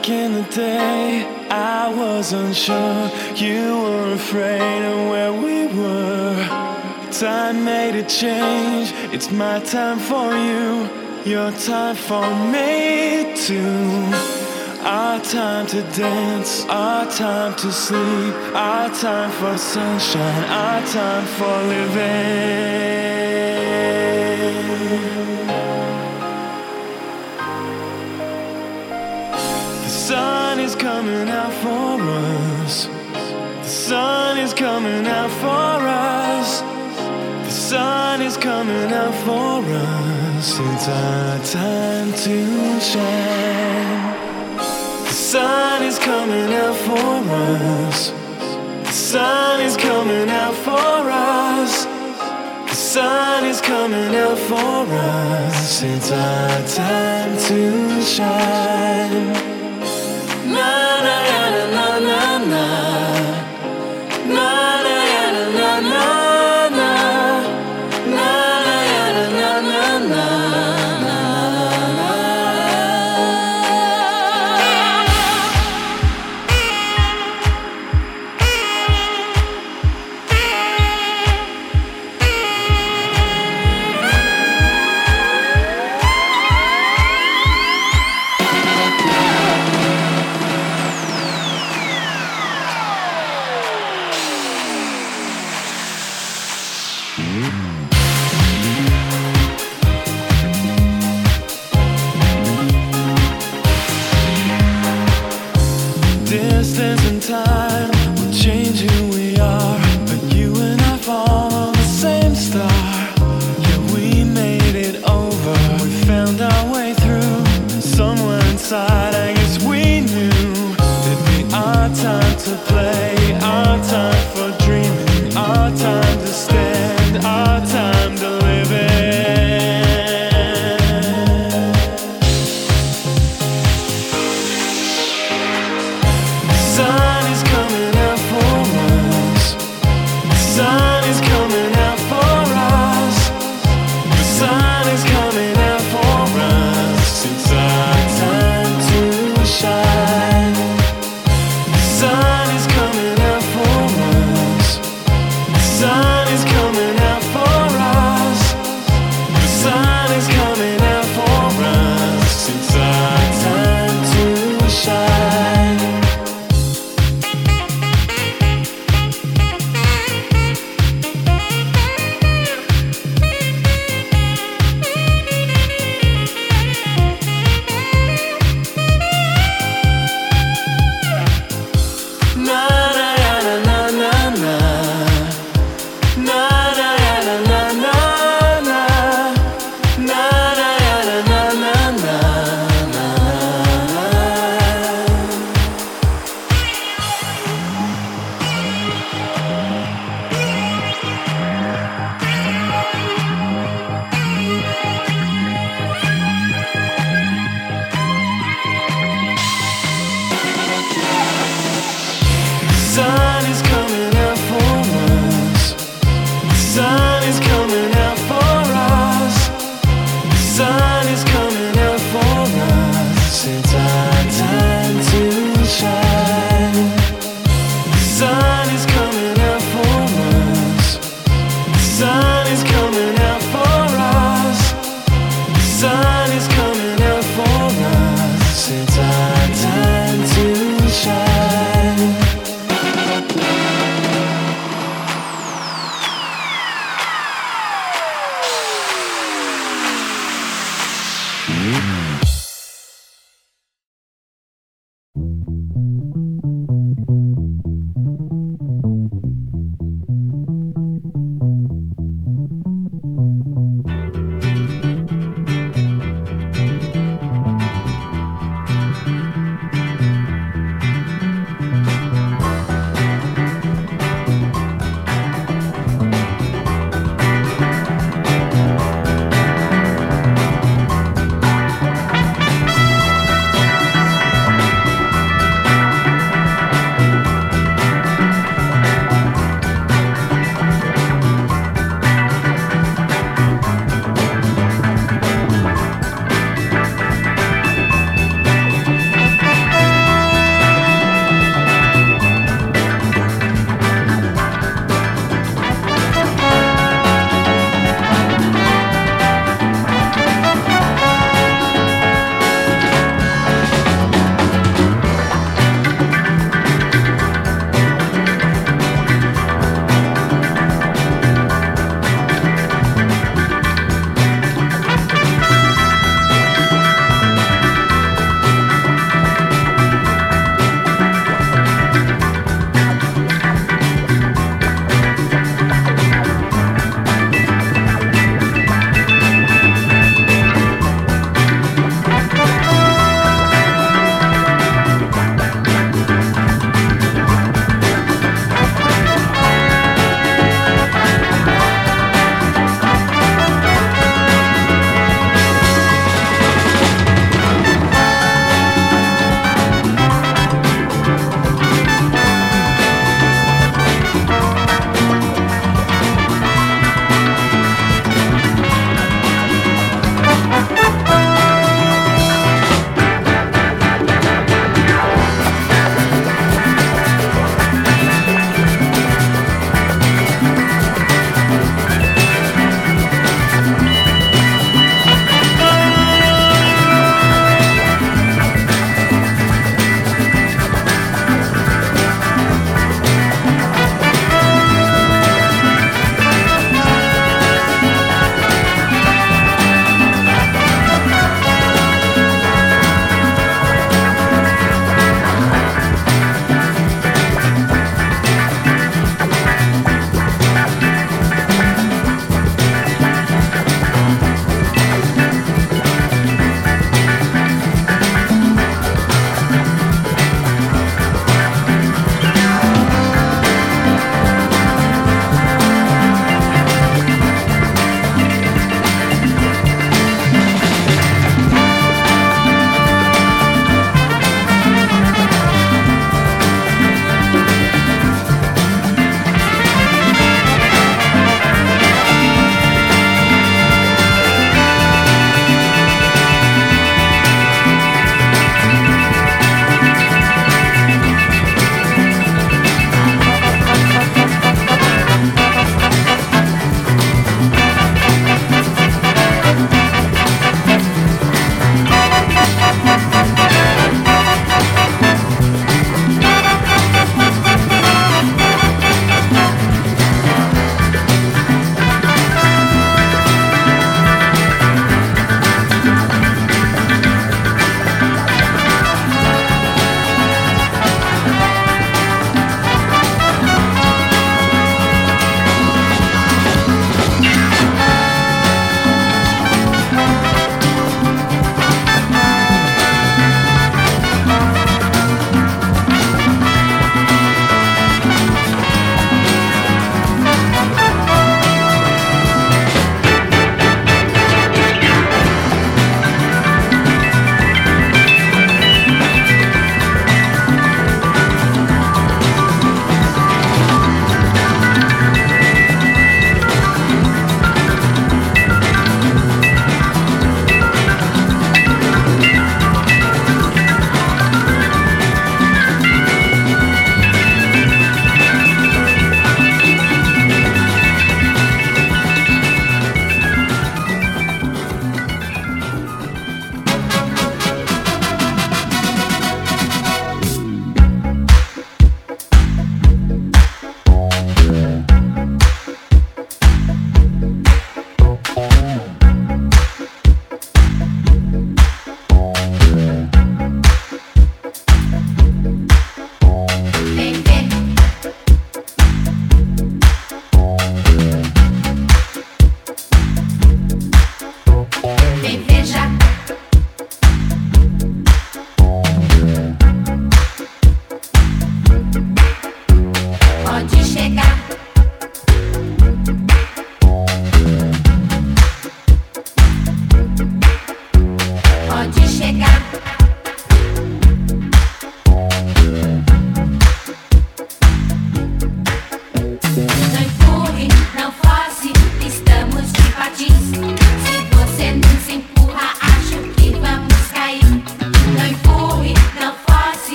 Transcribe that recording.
Back in the day, I was unsure. You were afraid of where we were. Time made a change. It's my time for you. Your time for me too. Our time to dance, our time to sleep, our time for sunshine, our time for living. Sun is coming out for us. The sun is coming out for us. The sun is coming out for us. It's our time to shine. The sun is coming out for us. The sun is coming out for us. The sun is coming out for us. It's our time to shine